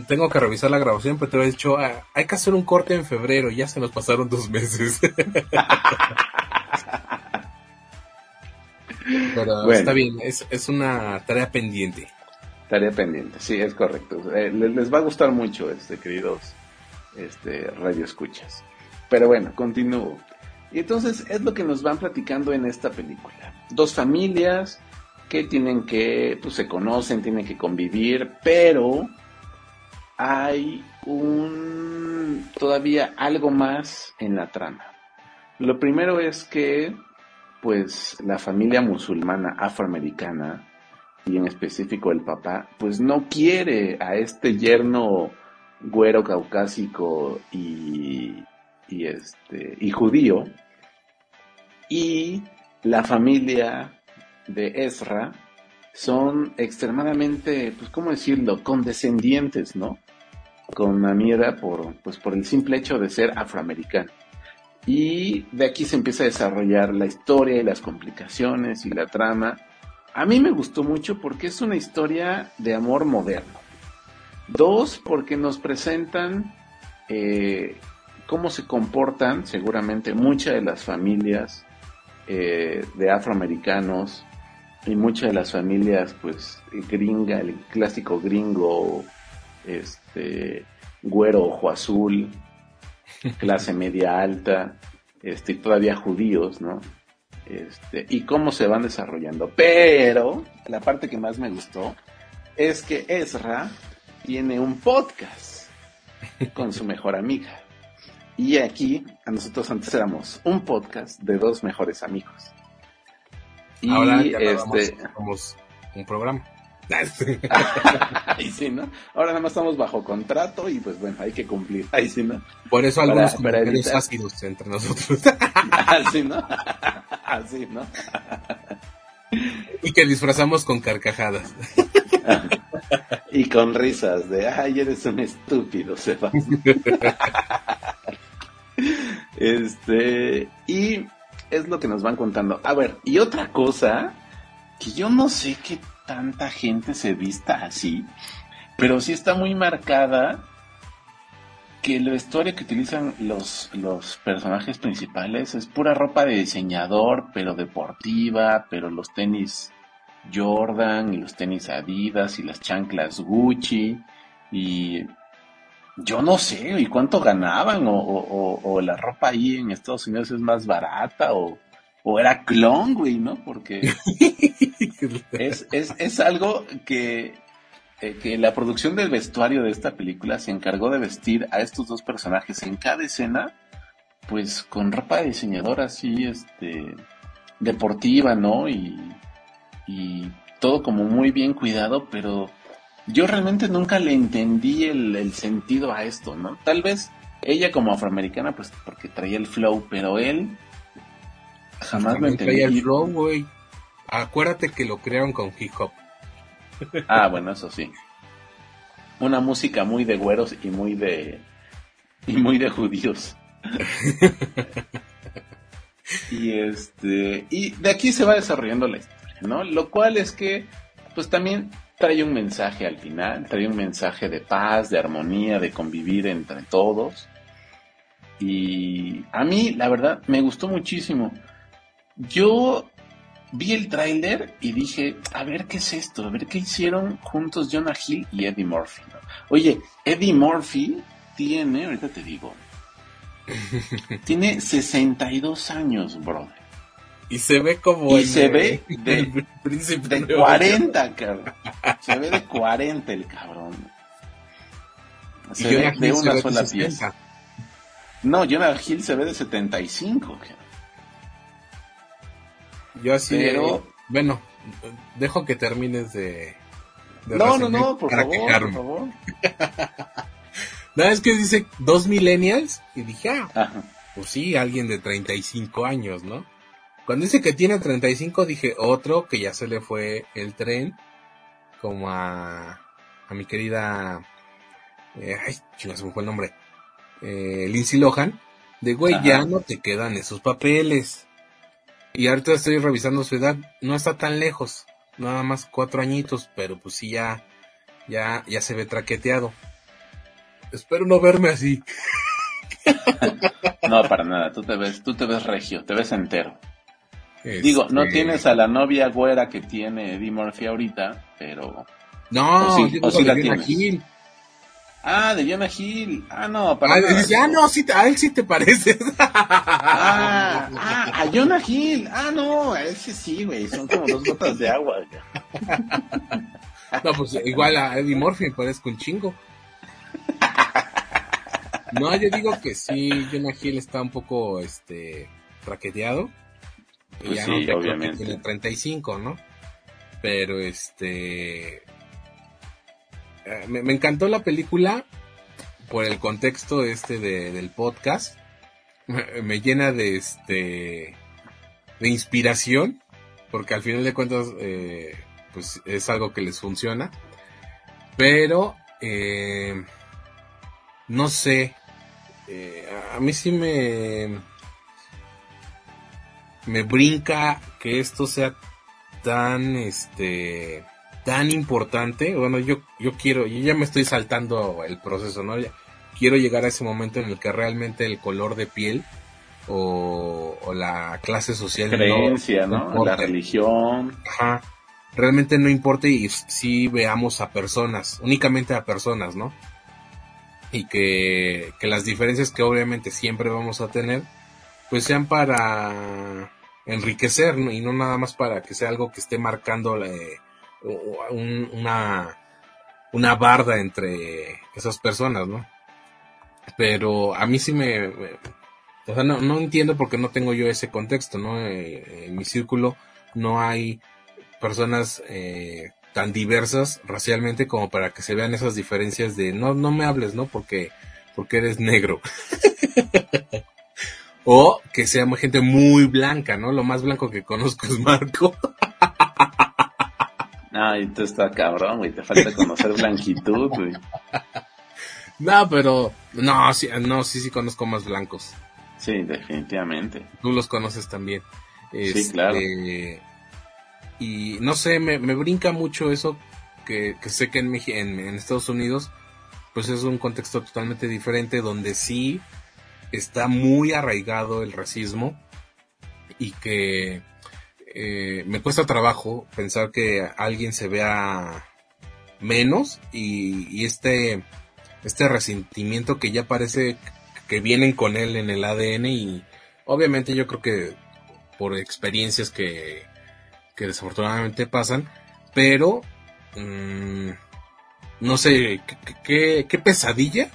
tengo que revisar la grabación, pero te había dicho, ah, hay que hacer un corte en febrero, ya se nos pasaron dos meses. pero Bueno. está bien, es, es una tarea pendiente. Tarea pendiente, sí, es correcto. Eh, le- les, va a gustar mucho, este, queridos este, radio escuchas. Pero bueno, continúo. Y entonces es lo que nos van platicando en esta película. Dos familias que tienen que, pues se conocen, tienen que convivir, pero hay un, todavía algo más en la trama. Lo primero es que, pues, la familia musulmana afroamericana, y en específico el papá, pues no quiere a este yerno güero caucásico y, y este y judío y la familia de Ezra son extremadamente, pues cómo decirlo, condescendientes, ¿no? Con Amira por pues por el simple hecho de ser afroamericano. Y de aquí se empieza a desarrollar la historia y las complicaciones y la trama. A mí me gustó mucho porque es una historia de amor moderno. Dos, porque nos presentan eh, cómo se comportan seguramente muchas de las familias eh, de afroamericanos y muchas de las familias pues gringa, el clásico gringo, este güero ojo azul, clase media alta, este, y todavía judíos, ¿no? Este, y cómo se van desarrollando. Pero la parte que más me gustó es que Ezra tiene un podcast con su mejor amiga. Y aquí, a nosotros antes éramos un podcast de dos mejores amigos. Y Ahora ya este. somos un programa. Ahí sí, ¿no? Ahora nada más estamos bajo contrato y pues bueno, hay que cumplir. Ahí sí, ¿no? Por eso Para- algunos para evitar- ácidos entre nosotros. Así, ¿no? Así, ¿no? y que disfrazamos con carcajadas. Y con risas de, ay, eres un estúpido, Sebastián. Este, y es lo que nos van contando. A ver, y otra cosa, que yo no sé qué tanta gente se vista así, pero sí está muy marcada que la historia que utilizan los, los personajes principales es pura ropa de diseñador, pero deportiva, pero los tenis Jordan y los tenis Adidas y las chanclas Gucci y yo no sé, ¿y cuánto ganaban? O, o- o- o la ropa ahí en Estados Unidos es más barata o, o era clon, güey, ¿no? Porque es, es, es algo que, eh, que la producción del vestuario de esta película se encargó de vestir a estos dos personajes en cada escena, pues con ropa de diseñador así, este, deportiva, ¿no? Y, y todo como muy bien cuidado, pero yo realmente nunca le entendí el, el sentido a esto, ¿no? Tal vez ella como afroamericana, pues porque traía el flow, pero él jamás lo También traía entendí. el flow, güey. Acuérdate que lo crearon con hip hop. Ah, bueno, eso sí. Una música muy de güeros y muy de y muy de judíos. y este, y de aquí se va desarrollando la historia, ¿no? Lo cual es que, pues también trae un mensaje al final, trae un mensaje de paz, de armonía, de convivir entre todos. Y a mí, la verdad, me gustó muchísimo. Yo vi el tráiler y dije, a ver qué es esto, a ver qué hicieron juntos Jonah Hill y Eddie Murphy. ¿no? Oye, Eddie Murphy tiene, ahorita te digo, tiene 62 años, brother. Y se ve como Y el- se ve el de, príncipe de Nuevo 40, cabrón. Se ve de 40 el cabrón. Y Se ve de se una ve sola 60. pieza. No, Jonah Hill se ve de 75. cabrón. Yo así, Pero- eh, bueno, dejo que termines de... de No, no, no, por favor, por favor. No, es que dice dos millennials y dije, ah, Ajá. pues sí, alguien de 35 años, ¿no? Cuando dice que tiene 35 dije otro que ya se le fue el tren, como a, a mi querida, eh, ay, chinga, se me fue el nombre, eh, Lindsay Lohan, de güey, Ajá. ya no te quedan esos papeles. Y ahorita estoy revisando su edad, no está tan lejos, nada más cuatro añitos, pero pues sí ya, ya, ya se ve traqueteado. Espero no verme así. No, para nada. Tú te ves, tú te ves regio, te ves entero. Este, Digo, no tienes a la novia güera que tiene Eddie Murphy ahorita, pero. No, o sí, o la tienes. Hill. Ah, de Jonah Hill. Ah, no, para Ah, ah, no, sí, a él sí te pareces. Ah, ah, a Jonah Hill. Ah, no, a ese sí, güey. Son como dos gotas de agua. No, pues igual a Eddie Murphy me parezco un chingo. No, yo digo que sí, Jonah Hill está un poco, este, traqueteado. Pues ya sí, no te creo que obviamente. tiene 35, ¿no? Pero, este... eh, Me, me encantó la película por el contexto este de- del podcast. Me, me llena de, este... de inspiración. Porque al final de cuentas, eh, pues es algo que les funciona. Pero, eh, no sé. eh, a mí sí me, me brinca que esto sea tan, este, tan importante. Bueno, yo, yo quiero, yo ya me estoy saltando el proceso, ¿no? Ya quiero llegar a ese momento en el que realmente el color de piel o, o la clase social Creencia, no ¿no? La religión. Ajá. Realmente no importa y si veamos a personas, únicamente a personas, ¿no? Y que, que las diferencias que obviamente siempre vamos a tener, pues sean para enriquecer y no nada más para que sea algo que esté marcando eh, un- una, una barda entre esas personas, ¿no? Pero a mí sí me, me- o sea, no, no entiendo porque no tengo yo ese contexto, ¿no? Eh, en mi círculo no hay personas eh, tan diversas racialmente como para que se vean esas diferencias de no, no me hables, ¿no? Porque, porque eres negro. o que sea gente muy blanca, ¿no? Lo más blanco que conozco es Marco. Ay, tú está cabrón, güey. Te falta conocer blanquitud, güey. No, pero no, sí, no, sí, sí conozco más blancos. Sí, definitivamente. Tú los conoces también. Sí, claro. Este, Y no sé, me, me brinca mucho eso que, que sé que en, en, en Estados Unidos, pues es un contexto totalmente diferente donde sí está muy arraigado el racismo y que eh, me cuesta trabajo pensar que alguien se vea menos y, este este resentimiento que ya parece que vienen con él en el ADN y obviamente yo creo que por experiencias que, que desafortunadamente pasan, pero mm, no sé, ¿qué, qué, qué pesadilla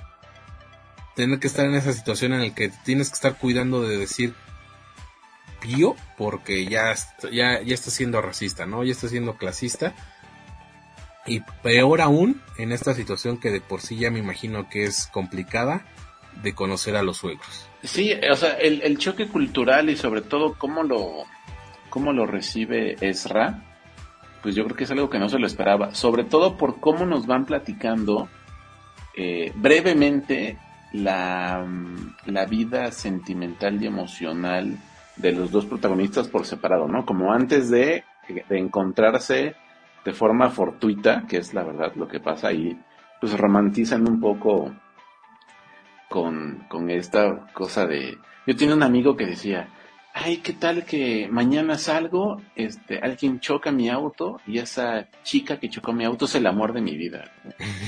tener que estar en esa situación en la que tienes que estar cuidando de decir pío porque ya, ya, ya está siendo racista, ¿no? Ya está siendo clasista. Y peor aún en esta situación que de por sí ya me imagino que es complicada de conocer a los suegros. Sí, o sea, el, el choque cultural y sobre todo cómo lo, cómo lo recibe Ezra, pues yo creo que es algo que no se lo esperaba. Sobre todo por cómo nos van platicando eh, brevemente la, la vida sentimental y emocional de los dos protagonistas por separado, ¿no? Como antes de, de encontrarse de forma fortuita, que es la verdad lo que pasa ahí, pues romantizan un poco con, con esta cosa de... Yo tenía un amigo que decía, ay, ¿qué tal que mañana salgo, este, alguien choca mi auto y esa chica que chocó mi auto es el amor de mi vida?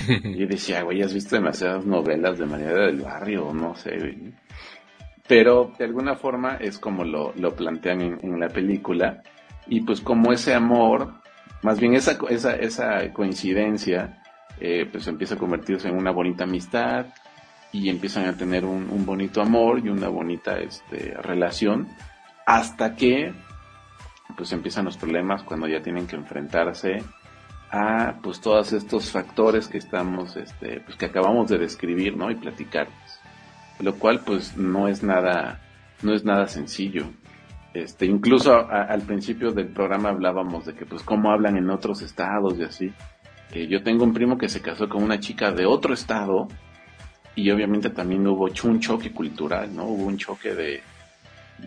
Y yo decía, güey, has visto demasiadas novelas de manera del barrio, no sé, güey. Pero de alguna forma es como lo, lo plantean en, en la película y pues como ese amor, más bien esa, esa, esa coincidencia, eh, pues empieza a convertirse en una bonita amistad y empiezan a tener un, un bonito amor y una bonita este, relación hasta que pues empiezan los problemas cuando ya tienen que enfrentarse a pues todos estos factores que estamos este pues que acabamos de describir no y platicarles. Lo cual pues no es nada no es nada sencillo. Este incluso al principio del programa hablábamos de que pues cómo hablan en otros estados y así. Que yo tengo un primo que se casó con una chica de otro estado y obviamente también hubo un choque cultural no hubo un choque de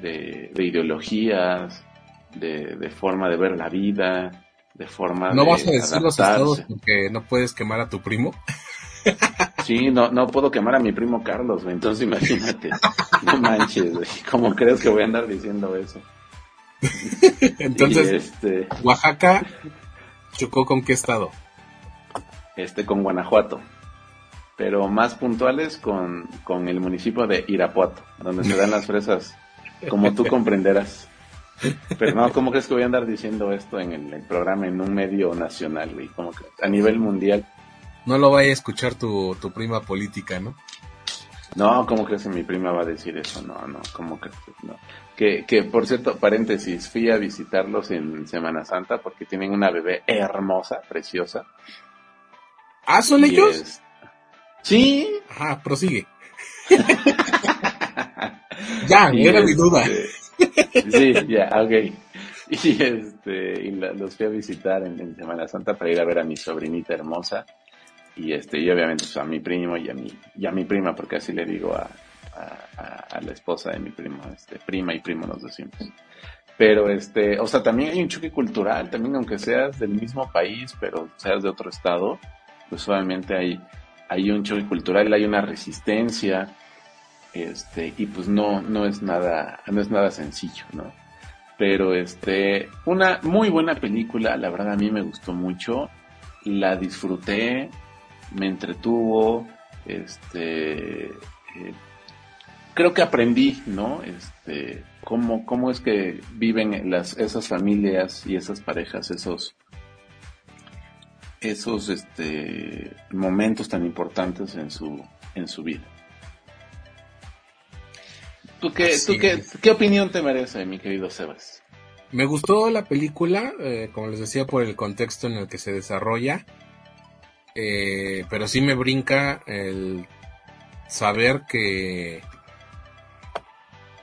de, de ideologías, de, de, forma de ver la vida, de forma ¿No de vas a decir los estados adaptarse. porque no puedes quemar a tu primo? Sí, no, no puedo quemar a mi primo Carlos, güey, entonces imagínate, no manches, güey, ¿cómo crees que voy a andar diciendo eso? Entonces, este, Oaxaca chocó con qué estado? este, con Guanajuato, pero más puntuales con, con el municipio de Irapuato, donde se dan las fresas, como tú comprenderás. Pero no, ¿cómo crees que voy a andar diciendo esto en el, el programa en un medio nacional, güey? Como que a nivel mundial. No lo vaya a escuchar tu, tu prima política, ¿no? No, ¿cómo crees que mi prima va a decir eso? No, no, ¿cómo crees? No. Que, que, por cierto, paréntesis, fui a visitarlos en Semana Santa porque tienen una bebé hermosa, preciosa. ¿Ah, son Y ellos? es- Sí. Ajá, prosigue. ya, Y era mi este, duda. Sí, ya, ok. Y este, y la- los fui a visitar en, en Semana Santa para ir a ver a mi sobrinita hermosa. Y este, y obviamente pues, a mi primo y a mi, y a mi prima, porque así le digo a, a, a- a la esposa de mi primo, este, prima y primo nos decimos. Pero este, o sea, también hay un choque cultural, también aunque seas del mismo país, pero seas de otro estado, pues obviamente hay, hay un choque cultural, hay una resistencia, este, y pues no, no es nada, no es nada sencillo, ¿no? Pero este, una muy buena película, la verdad a mí me gustó mucho, la disfruté, me entretuvo, este, eh, creo que aprendí, ¿no? Este, cómo, cómo es que viven las, esas familias y esas parejas, esos, esos, este, momentos tan importantes en su, en su vida. ¿Tú qué, Así tú qué, es. qué opinión te merece, mi querido Sebas? Me gustó la película, eh, como les decía, por el contexto en el que se desarrolla. Eh, pero sí me brinca el saber que,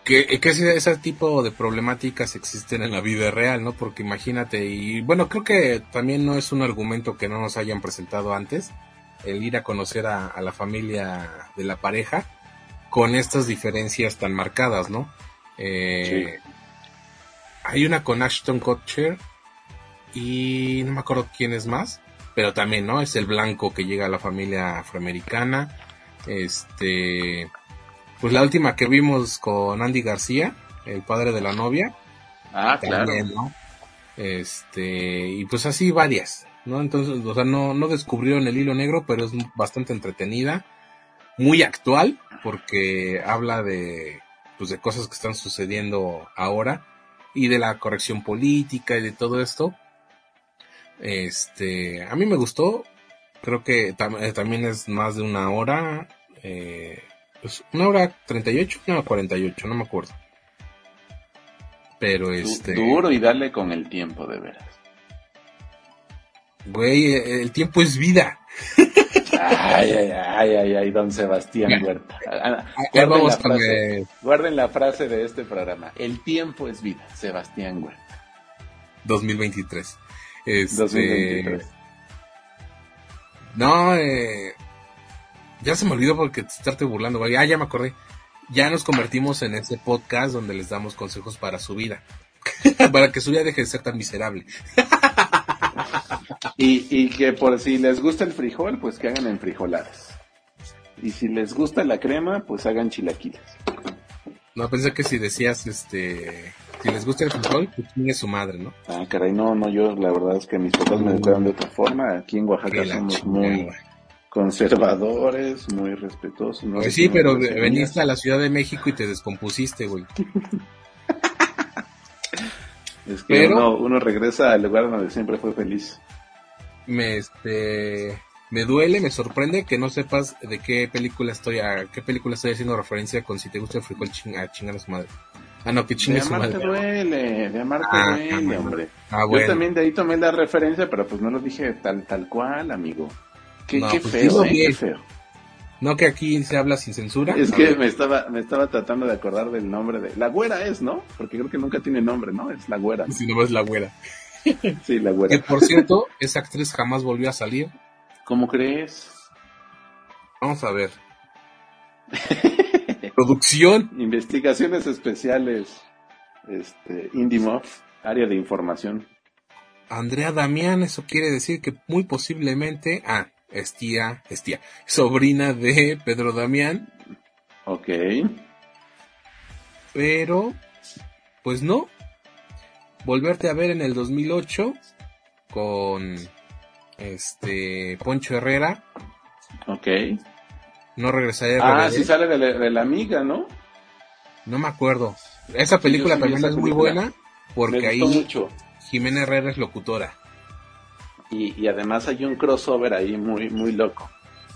que, que ese, ese tipo de problemáticas existen en la vida real, ¿no? Porque imagínate, y bueno, creo que también no es un argumento que no nos hayan presentado antes, el ir a conocer a, a la familia de la pareja con estas diferencias tan marcadas, ¿no? Eh, Hay una con Ashton Kutcher y no me acuerdo quién es más, pero también, ¿no? Es el blanco que llega a la familia afroamericana. Este, pues la última que vimos con Andy García, el padre de la novia. Ah, claro. ¿no? Este, y pues así varias, ¿no? Entonces, o sea, no, no descubrieron el hilo negro, pero es bastante entretenida, muy actual, porque habla de, pues de cosas que están sucediendo ahora, y de la corrección política y de todo esto. Este, a mí me gustó, creo que tam- eh, también es más de una hora, eh, pues una hora 38, una hora 48, no me acuerdo. Pero este... Duro y darle con el tiempo, de veras. Güey, el tiempo es vida. Ay, ay, ay, ay, ay, don Sebastián. Huerta. Guarden vamos la, frase, guarden la frase de este programa. El tiempo es vida, Sebastián Huerta. 2023. Este, 2023. No, eh, Ya se me olvidó porque te estarte burlando, güey. Ah, ya me acordé. Ya nos convertimos en ese podcast donde les damos consejos para su vida. para que su vida deje de ser tan miserable. Y, y que por si les gusta el frijol, pues que hagan en frijoladas. Y si les gusta la crema, pues hagan chilaquiles. No, pensé que si decías, este, si les gusta el frijol, pues tiene su madre, ¿no? Ah, caray, no, no, yo la verdad es que mis papás me educaron de otra forma. Aquí en Oaxaca somos muy güey. conservadores, muy respetuosos. no Pues sí, pero veniste a la Ciudad de México y te descompusiste, güey. Es que pero- uno, uno regresa al lugar donde siempre fue feliz. Me, este, me duele, me sorprende que no sepas de qué película estoy, a qué película estoy haciendo referencia con si te gusta el frijol ching, a chingar a su madre. Ah, no, que chingue su madre. duele, de amarte Ah, duele, ah, bueno. hombre. Ah, Yo bueno. también de ahí tomé la referencia, pero pues no lo dije tal tal cual, amigo. Qué, No, qué pues feo, eh, qué feo. No que aquí se habla sin censura. Es que me estaba, me estaba tratando de acordar del nombre de... La güera es, ¿no? Porque creo que nunca tiene nombre, ¿no? Es la güera. Si no es la güera. Sí, la Que güera. por cierto, esa actriz jamás volvió a salir. ¿Cómo crees? Vamos a ver. Producción. Investigaciones especiales. Este, IndieMoff, área de información. Andrea Damián, eso quiere decir que muy posiblemente, ah, es tía, es tía, sobrina de Pedro Damián, Ok. pero, pues no. Volverte a ver en el 2008 con, este, Poncho Herrera, Ok. no regresaría Ah, RBD. sí sale de la, de la amiga, ¿no? No me acuerdo. Esa película sí también esa es muy buena porque ahí mucho. Jimena Herrera es locutora. Y, y además hay un crossover ahí muy, muy loco.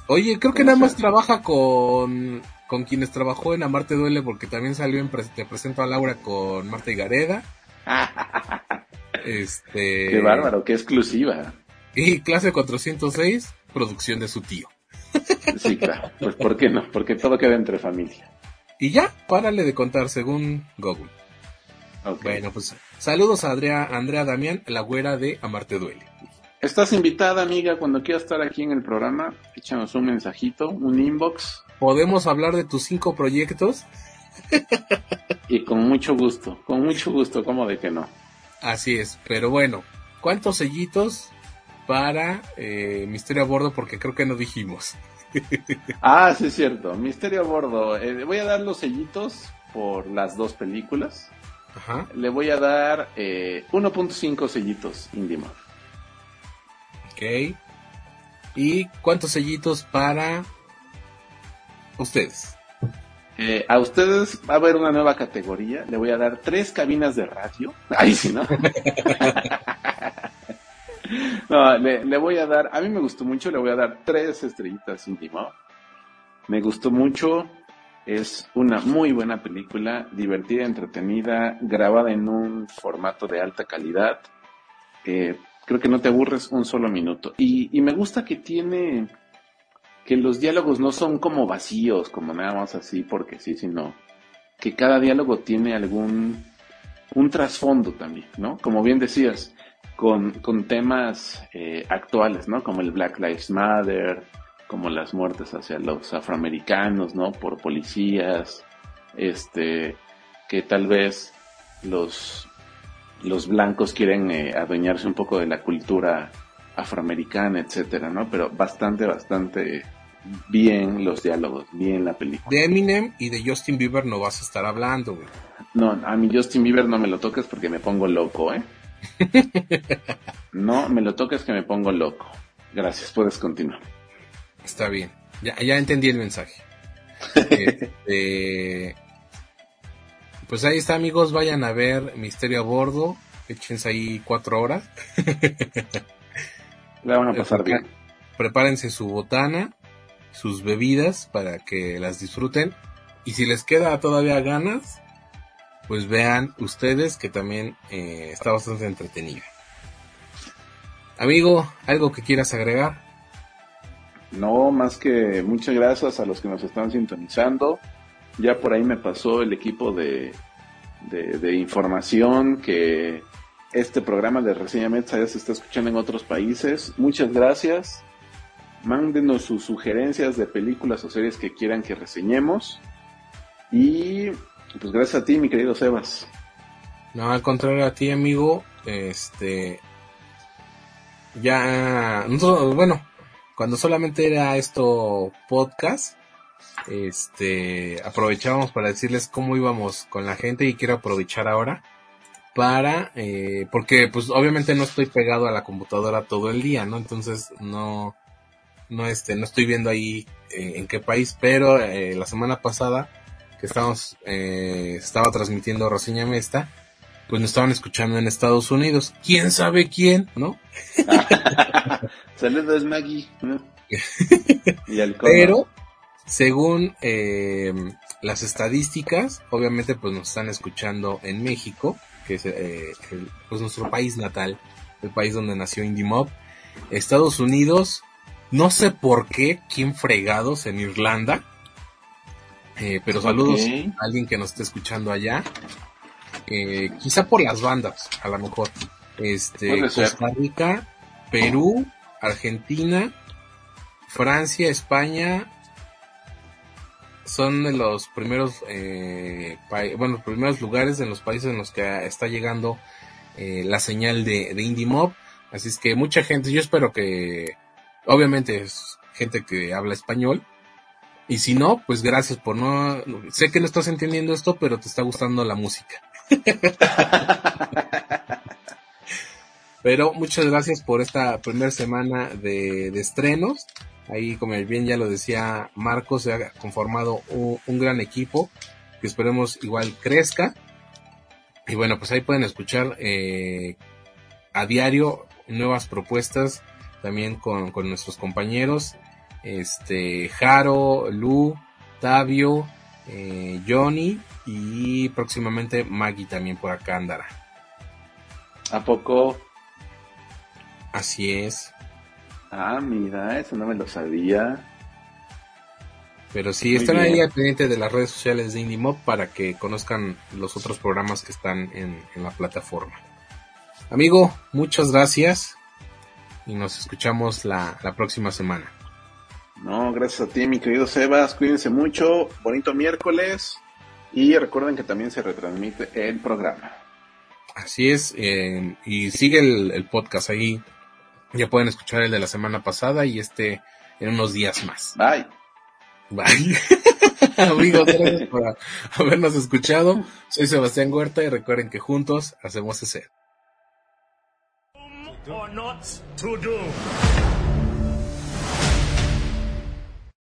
Oye, creo que ¿Cómo nada más trabaja con, con quienes trabajó en Amarte Duele porque también salió en Pre- Te presento a Laura con Marta y Gareda. este Qué bárbaro, qué exclusiva. Y clase 406, producción de su tío. Sí, claro. Pues ¿por qué no? Porque todo queda entre familia. Y ya, párale de contar según Google. Bueno, pues saludos a Andrea, Andrea Damián, la güera de Amarte Duele. Estás invitada, amiga, cuando quieras estar aquí en el programa, échanos un mensajito, un inbox, ¿Podemos hablar de tus cinco proyectos? y con mucho gusto, con mucho gusto, ¿cómo de que no? Así es, pero bueno, ¿cuántos sellitos para eh, Misterio a Bordo? Porque creo que no dijimos. Ah, sí es cierto, Misterio a Bordo. Eh, voy a dar los sellitos por las dos películas. Ajá. Le voy a dar eh, 1.5 sellitos Indima. Ok. ¿Y cuántos sellitos para ustedes? Eh, a ustedes va a haber una nueva categoría. Le voy a dar tres cabinas de radio. Ahí sí, ¿no? no, le, voy a dar, a mí me gustó mucho, le voy a dar tres estrellitas íntimo. Me gustó mucho. Es una muy buena película, divertida, entretenida, grabada en un formato de alta calidad. Eh, creo que no te aburres un solo minuto. Y, y me gusta que tiene que los diálogos no son como vacíos, como nada más así porque sí, sino que cada diálogo tiene algún un trasfondo también, ¿no? Como bien decías, con, con temas eh, actuales, ¿no? Como el Black Lives Matter, como las muertes hacia los afroamericanos, ¿no? Por policías, este, que tal vez los, los blancos quieren eh, adueñarse un poco de la cultura afroamericana, etcétera, ¿no? Pero bastante, bastante bien los diálogos, bien la película. De Eminem y de Justin Bieber no vas a estar hablando, güey. No, a mi Justin Bieber no me lo toques porque me pongo loco, ¿eh? No me lo toques que me pongo loco. Gracias, puedes continuar. Está bien. Ya, ya entendí el mensaje. Este, pues ahí está, amigos. Vayan a ver Misterio a Bordo. Échense ahí cuatro horas. La van a pasar bien. Prepárense su botana, sus bebidas para que las disfruten. Y si les queda todavía ganas, pues vean ustedes que también eh, está bastante entretenida. Amigo, ¿algo que quieras agregar? No, más que muchas gracias a los que nos están sintonizando. Ya por ahí me pasó el equipo de, de, información que este programa de Reseña Metza se está escuchando en otros países. Muchas gracias. Mándenos sus sugerencias de películas o series que quieran que reseñemos. Y pues gracias a ti, mi querido Sebas. No, al contrario a ti, amigo. Este. Ya. Bueno, cuando solamente era esto podcast, este. Aprovechábamos para decirles cómo íbamos con la gente y quiero aprovechar ahora para. Eh, porque, pues, obviamente no estoy pegado a la computadora todo el día, ¿no? Entonces, no. No, este, no estoy viendo ahí eh, en qué país, pero eh, la semana pasada que estábamos, estaba transmitiendo Reseñame esta, pues nos estaban escuchando en Estados Unidos. ¿Quién sabe quién, no? Saludos, Maggie. ¿no? y al. Pero, según eh, las estadísticas, obviamente pues nos están escuchando en México, que es eh, el- pues nuestro país natal, el país donde nació Indie Mob. Estados Unidos, no sé por qué, quién fregados en Irlanda. Eh, pero saludos a alguien que nos esté escuchando allá. Eh, quizá por las bandas, a lo mejor. Este. Costa Rica, Perú, Argentina, Francia, España, son de los primeros, eh, bueno, los primeros lugares en los países en los que está llegando eh, la señal de, de Indie Mob. Así es que mucha gente, yo espero que, obviamente es gente que habla español. Y si no, pues gracias por no, sé que no estás entendiendo esto, pero te está gustando la música. Pero muchas gracias por esta primera semana de, de estrenos. Ahí, como bien ya lo decía Marcos, se ha conformado un, un gran equipo que esperemos igual crezca. Y bueno, pues ahí pueden escuchar eh, a diario nuevas propuestas también con, con nuestros compañeros. Este, Jaro, Lu, Tavio, eh, Johnny y próximamente Maggie también por acá andará. ¿A poco? Así es. Ah, mira, eso no me lo sabía. Pero sí, Muy están bien. ahí al pendiente de las redes sociales de Indie Mob para que conozcan los otros programas que están en, en la plataforma. Amigo, muchas gracias y nos escuchamos la, la próxima semana. No, gracias a ti, mi querido Sebas. Cuídense mucho. Bonito miércoles. Y recuerden que también se retransmite el programa. Así es, eh, y sigue el, el podcast ahí. Ya pueden escuchar el de la semana pasada y este en unos días más. Bye. Bye. Amigos, gracias por habernos escuchado. Soy Sebastián Huerta y recuerden que juntos hacemos ese.